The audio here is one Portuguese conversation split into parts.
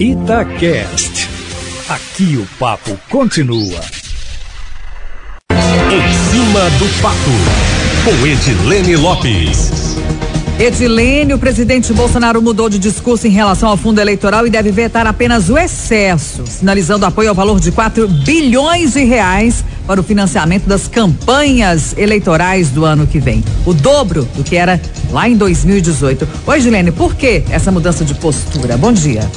Itacast. Aqui o papo continua. Em cima do papo, com Edilene Lopes. Edilene, o presidente Bolsonaro mudou de discurso em relação ao fundo eleitoral e deve vetar apenas o excesso, sinalizando apoio ao valor de 4 bilhões de reais para o financiamento das campanhas eleitorais do ano que vem. O dobro do que era lá em 2018. Oi, Edilene, por que essa mudança de postura? Bom dia.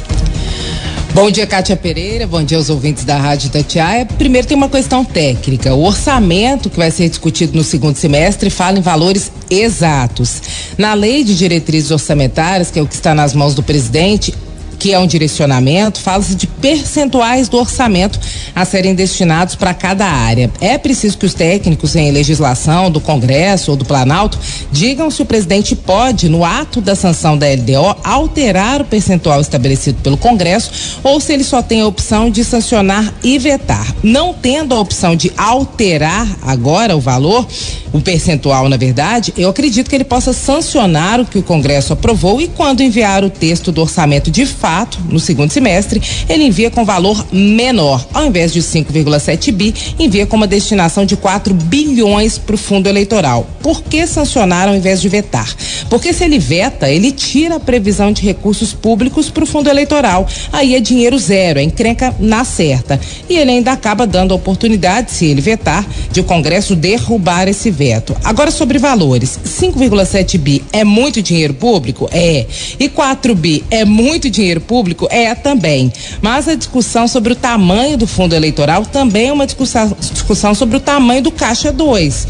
Bom dia, Kátia Pereira. Bom dia aos ouvintes da Rádio Tatiaia. Primeiro tem uma questão técnica. O orçamento que vai ser discutido no segundo semestre fala em valores exatos. Na lei de diretrizes orçamentárias, que é o que está nas mãos do presidente, que é um direcionamento, fala-se de percentuais do orçamento a serem destinados para cada área. É preciso que os técnicos em legislação do Congresso ou do Planalto digam se o presidente pode, no ato da sanção da LDO, alterar o percentual estabelecido pelo Congresso ou se ele só tem a opção de sancionar e vetar. Não tendo a opção de alterar agora o valor, o percentual, na verdade, eu acredito que ele possa sancionar o que o Congresso aprovou e quando enviar o texto do orçamento de fato no segundo semestre, ele envia com valor menor. Ao invés de 5,7 bi, envia com uma destinação de 4 bilhões para o fundo eleitoral. Por que sancionar ao invés de vetar? Porque se ele veta, ele tira a previsão de recursos públicos para o fundo eleitoral. Aí é dinheiro zero, é encrenca na certa. E ele ainda acaba dando a oportunidade, se ele vetar, de o Congresso derrubar esse veto. Agora sobre valores. 5,7 bi é muito dinheiro público? É. E 4 bi é muito dinheiro público? É também. Mas a discussão sobre o tamanho do fundo eleitoral também é uma discussão, sobre o tamanho do Caixa 2.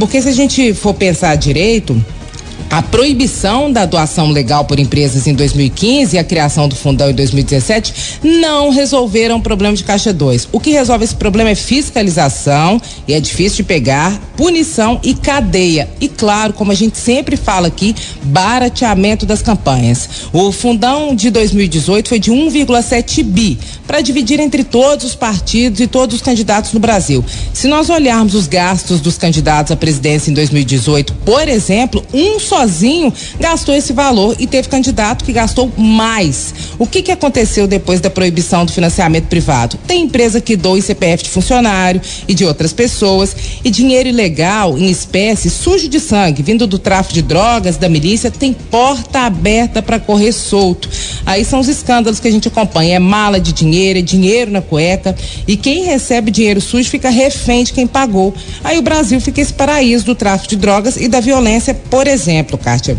Porque se a gente for pensar direito, a proibição da doação legal por empresas em 2015 e a criação do fundão em 2017 não resolveram o problema de Caixa 2. O que resolve esse problema é fiscalização, e é difícil de pegar, punição e cadeia. E claro, como a gente sempre fala aqui, barateamento das campanhas. O fundão de 2018 foi de 1,7 bi, para dividir entre todos os partidos e todos os candidatos no Brasil. Se nós olharmos os gastos dos candidatos à presidência em 2018, por exemplo, um sozinho gastou esse valor e teve candidato que gastou mais. O que, que aconteceu depois da proibição do financiamento privado? Tem empresa que doa CPF de funcionário e de outras pessoas e dinheiro ilegal em espécie sujo de sangue vindo do tráfico de drogas, da milícia, tem porta aberta para correr solto. Aí são os escândalos que a gente acompanha. É mala de dinheiro, é dinheiro na cueca. E quem recebe dinheiro sujo fica refém de quem pagou. Aí o Brasil fica esse paraíso do tráfico de drogas e da violência, por exemplo, Kátia.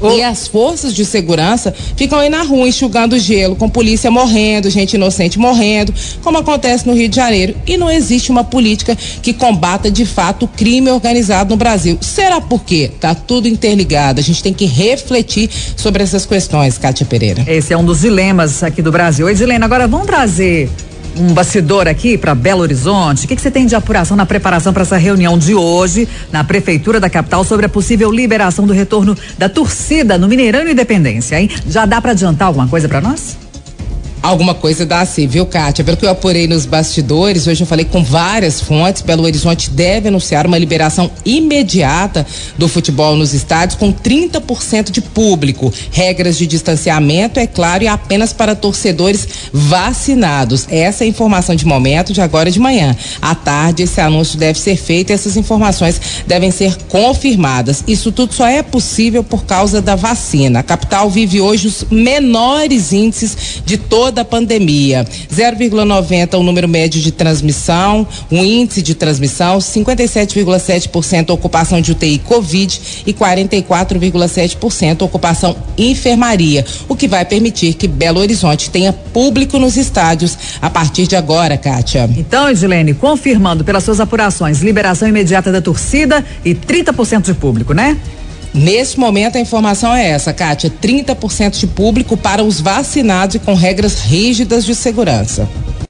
Oh. E as forças de segurança ficam aí na rua enxugando gelo, com polícia morrendo, gente inocente morrendo, como acontece no Rio de Janeiro. E não existe uma política que combata de fato o crime organizado no Brasil. Será por quê? Tá tudo interligado. A gente tem que refletir sobre essas questões, Kátia Pereira. Esse é um dos dilemas aqui do Brasil. Edilene, agora vamos trazer um bastidor aqui para Belo Horizonte. O que, que você tem de apuração na preparação para essa reunião de hoje na Prefeitura da capital sobre a possível liberação do retorno da torcida no Mineirão Independência, hein? Já dá para adiantar alguma coisa para nós? Alguma coisa dá sim, viu, Kátia? Pelo que eu apurei nos bastidores, hoje eu falei com várias fontes, Belo Horizonte deve anunciar uma liberação imediata do futebol nos estádios com 30% de público. Regras de distanciamento, é claro, e apenas para torcedores vacinados. Essa é a informação de momento, de agora de manhã. À tarde, esse anúncio deve ser feito e essas informações devem ser confirmadas. Isso tudo só é possível por causa da vacina. A capital vive hoje os menores índices de toda toda a pandemia. 0,90 o número médio de transmissão, o índice de transmissão, 57,7% ocupação de UTI Covid e 44,7% ocupação enfermaria, o que vai permitir que Belo Horizonte tenha público nos estádios a partir de agora, Kátia. Então, Edilene, confirmando pelas suas apurações, liberação imediata da torcida e 30% de público, né? Neste momento a informação é essa, Kátia: 30% de público para os vacinados e com regras rígidas de segurança.